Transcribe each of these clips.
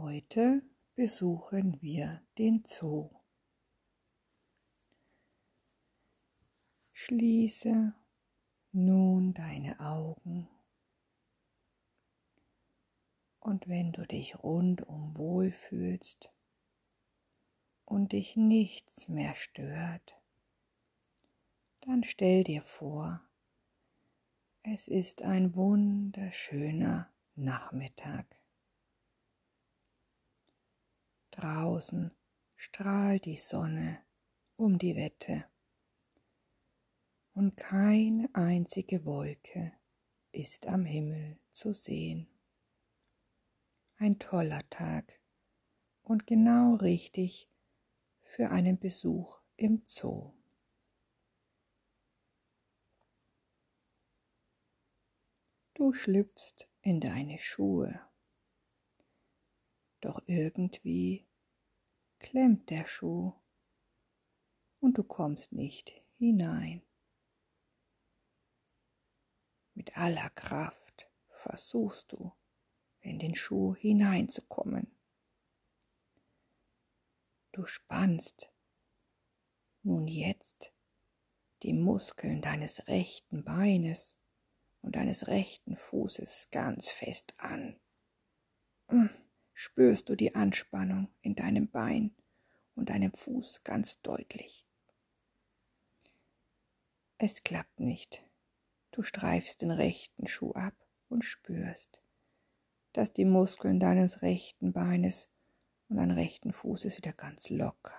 Heute besuchen wir den Zoo. Schließe nun deine Augen und wenn du dich rundum wohlfühlst und dich nichts mehr stört, dann stell dir vor, es ist ein wunderschöner Nachmittag. Draußen strahlt die Sonne um die Wette und keine einzige Wolke ist am Himmel zu sehen. Ein toller Tag und genau richtig für einen Besuch im Zoo. Du schlüpfst in deine Schuhe, doch irgendwie klemmt der Schuh und du kommst nicht hinein. Mit aller Kraft versuchst du, in den Schuh hineinzukommen. Du spannst nun jetzt die Muskeln deines rechten Beines und deines rechten Fußes ganz fest an. Spürst du die Anspannung in deinem Bein und deinem Fuß ganz deutlich. Es klappt nicht. Du streifst den rechten Schuh ab und spürst, dass die Muskeln deines rechten Beines und deines rechten Fußes wieder ganz locker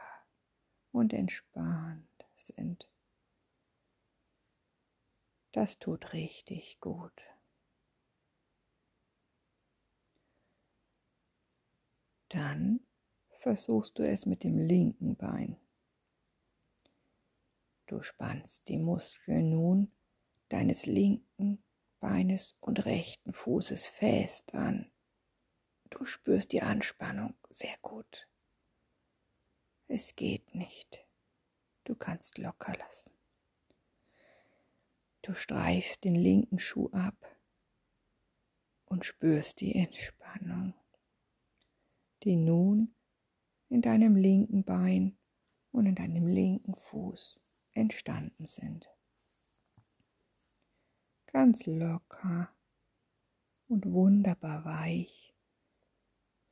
und entspannt sind. Das tut richtig gut. Dann versuchst du es mit dem linken Bein. Du spannst die Muskeln nun deines linken Beines und rechten Fußes fest an. Du spürst die Anspannung sehr gut. Es geht nicht. Du kannst locker lassen. Du streifst den linken Schuh ab und spürst die Entspannung, die nun in deinem linken Bein und in deinem linken Fuß entstanden sind ganz locker und wunderbar weich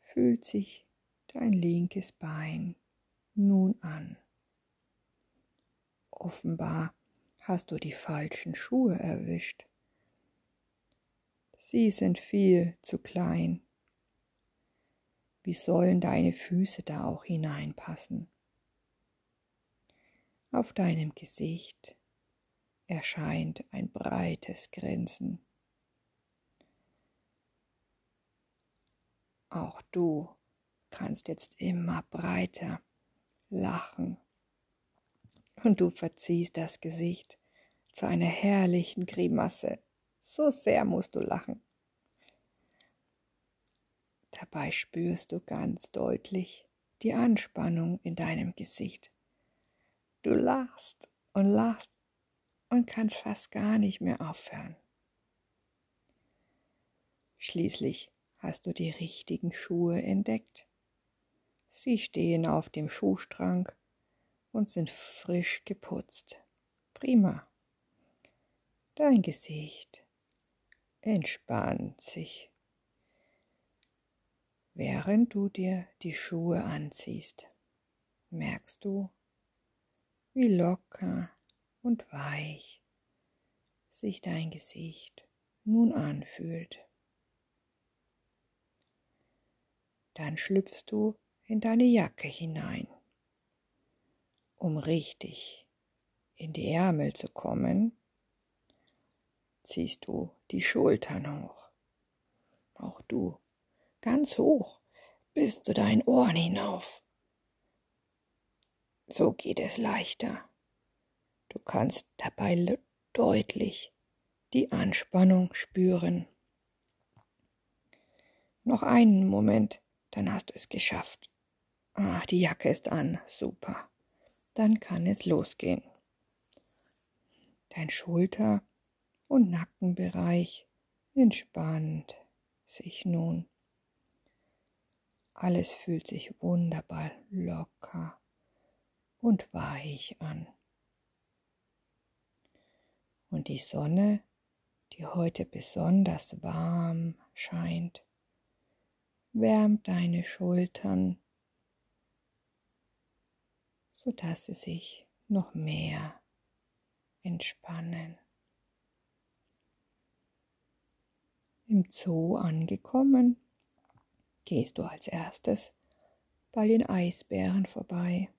fühlt sich dein linkes Bein nun an. Offenbar hast du die falschen Schuhe erwischt. Sie sind viel zu klein. Wie sollen deine Füße da auch hineinpassen? Auf deinem Gesicht erscheint ein breites Grinsen. Auch du kannst jetzt immer breiter lachen und du verziehst das Gesicht zu einer herrlichen Grimasse. So sehr musst du lachen. Dabei spürst du ganz deutlich die Anspannung in deinem Gesicht. Du lachst und lachst und kannst fast gar nicht mehr aufhören. Schließlich hast du die richtigen Schuhe entdeckt. Sie stehen auf dem Schuhstrang und sind frisch geputzt. Prima. Dein Gesicht entspannt sich, während du dir die Schuhe anziehst. Merkst du, wie locker und weich sich dein Gesicht nun anfühlt. Dann schlüpfst du in deine Jacke hinein. Um richtig in die Ärmel zu kommen, ziehst du die Schultern hoch. Auch du, ganz hoch, bis zu deinen Ohren hinauf. So geht es leichter. Du kannst dabei deutlich die Anspannung spüren. Noch einen Moment, dann hast du es geschafft. Ah, die Jacke ist an, super. Dann kann es losgehen. Dein Schulter- und Nackenbereich entspannt sich nun. Alles fühlt sich wunderbar locker und weich an. Und die Sonne, die heute besonders warm scheint, wärmt deine Schultern, sodass sie sich noch mehr entspannen. Im Zoo angekommen, gehst du als erstes bei den Eisbären vorbei.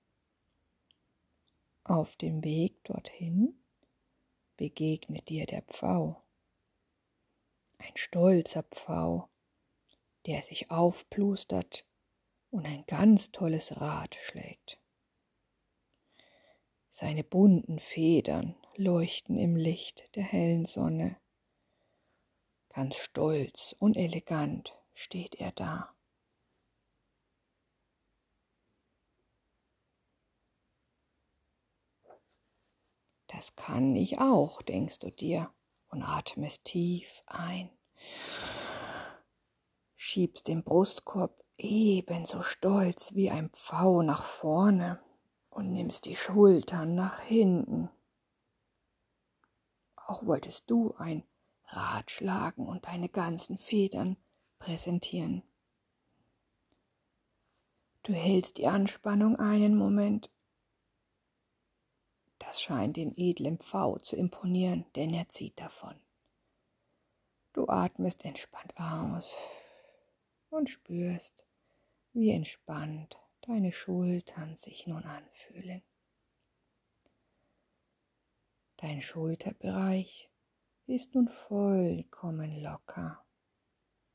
Auf dem Weg dorthin begegnet dir der Pfau. Ein stolzer Pfau, der sich aufplustert und ein ganz tolles Rad schlägt. Seine bunten Federn leuchten im Licht der hellen Sonne. Ganz stolz und elegant steht er da. Das kann ich auch, denkst du dir und atmest tief ein. Schiebst den Brustkorb ebenso stolz wie ein Pfau nach vorne und nimmst die Schultern nach hinten. Auch wolltest du ein Rad schlagen und deine ganzen Federn präsentieren. Du hältst die Anspannung einen Moment. Das scheint den edlen Pfau zu imponieren, denn er zieht davon. Du atmest entspannt aus und spürst, wie entspannt deine Schultern sich nun anfühlen. Dein Schulterbereich ist nun vollkommen locker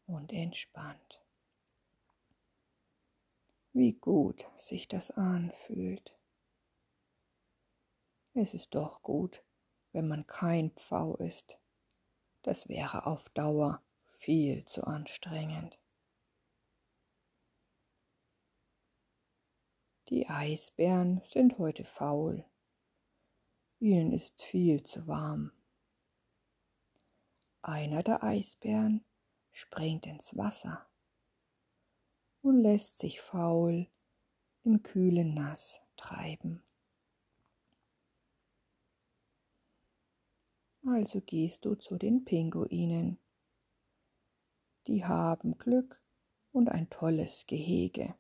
und entspannt. Wie gut sich das anfühlt. Es ist doch gut, wenn man kein Pfau ist. Das wäre auf Dauer viel zu anstrengend. Die Eisbären sind heute faul. Ihnen ist viel zu warm. Einer der Eisbären springt ins Wasser und lässt sich faul im kühlen Nass treiben. Also gehst du zu den Pinguinen. Die haben Glück und ein tolles Gehege,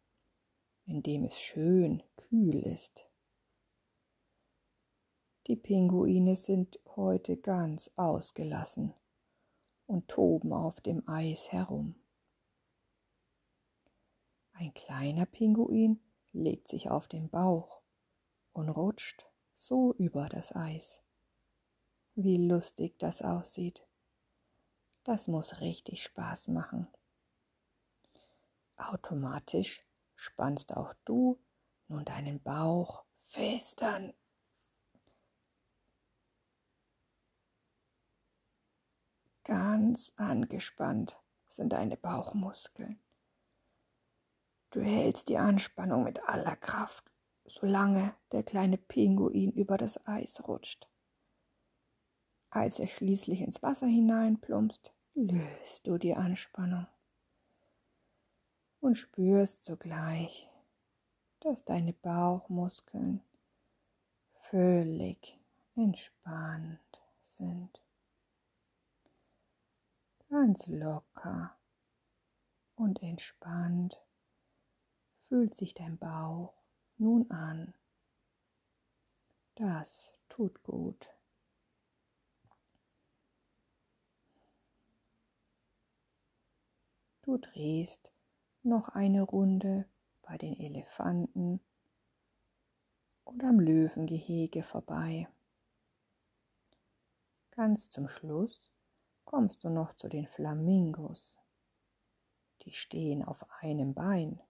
in dem es schön kühl ist. Die Pinguine sind heute ganz ausgelassen und toben auf dem Eis herum. Ein kleiner Pinguin legt sich auf den Bauch und rutscht so über das Eis. Wie lustig das aussieht. Das muss richtig Spaß machen. Automatisch spannst auch du nun deinen Bauch fest an Ganz angespannt sind deine Bauchmuskeln. Du hältst die Anspannung mit aller Kraft, solange der kleine Pinguin über das Eis rutscht. Als er schließlich ins Wasser hineinplumpst, löst du die Anspannung und spürst sogleich, dass deine Bauchmuskeln völlig entspannt sind ganz locker und entspannt fühlt sich dein Bauch nun an. Das tut gut. Du drehst noch eine Runde bei den Elefanten und am Löwengehege vorbei. Ganz zum Schluss kommst du noch zu den Flamingos. Die stehen auf einem Bein,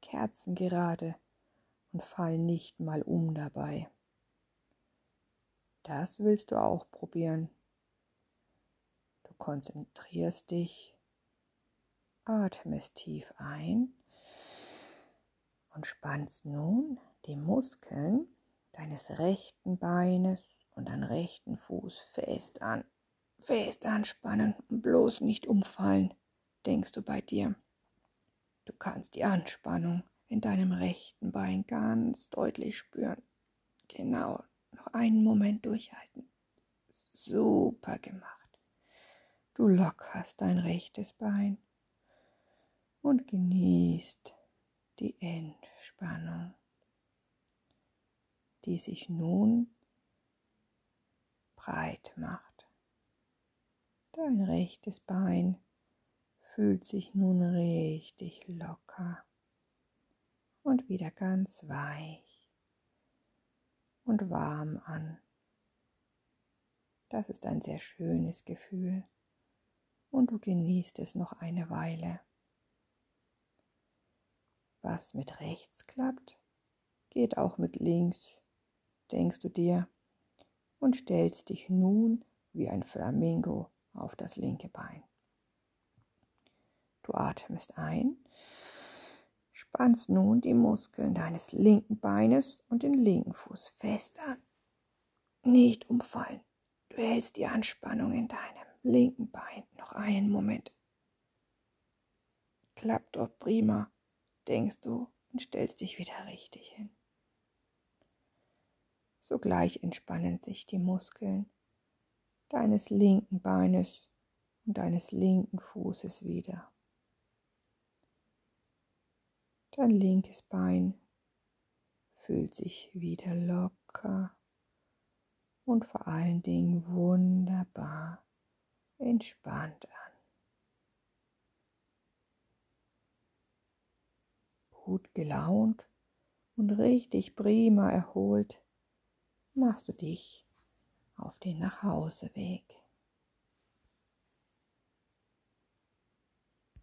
kerzengerade und fallen nicht mal um dabei. Das willst du auch probieren. Du konzentrierst dich, atmest tief ein und spannst nun die Muskeln deines rechten Beines und deinen rechten Fuß fest an. Fest anspannen und bloß nicht umfallen, denkst du bei dir. Du kannst die Anspannung in deinem rechten Bein ganz deutlich spüren. Genau, noch einen Moment durchhalten. Super gemacht. Du lockerst dein rechtes Bein und genießt die Entspannung, die sich nun breit macht. Dein rechtes Bein fühlt sich nun richtig locker und wieder ganz weich und warm an. Das ist ein sehr schönes Gefühl und du genießt es noch eine Weile. Was mit rechts klappt, geht auch mit links, denkst du dir, und stellst dich nun wie ein Flamingo auf das linke Bein. Du atmest ein, spannst nun die Muskeln deines linken Beines und den linken Fuß fest an. Nicht umfallen. Du hältst die Anspannung in deinem linken Bein noch einen Moment. Klappt doch prima, denkst du und stellst dich wieder richtig hin. Sogleich entspannen sich die Muskeln deines linken Beines und deines linken Fußes wieder. Dein linkes Bein fühlt sich wieder locker und vor allen Dingen wunderbar entspannt an. Gut gelaunt und richtig prima erholt machst du dich auf den Nachhauseweg.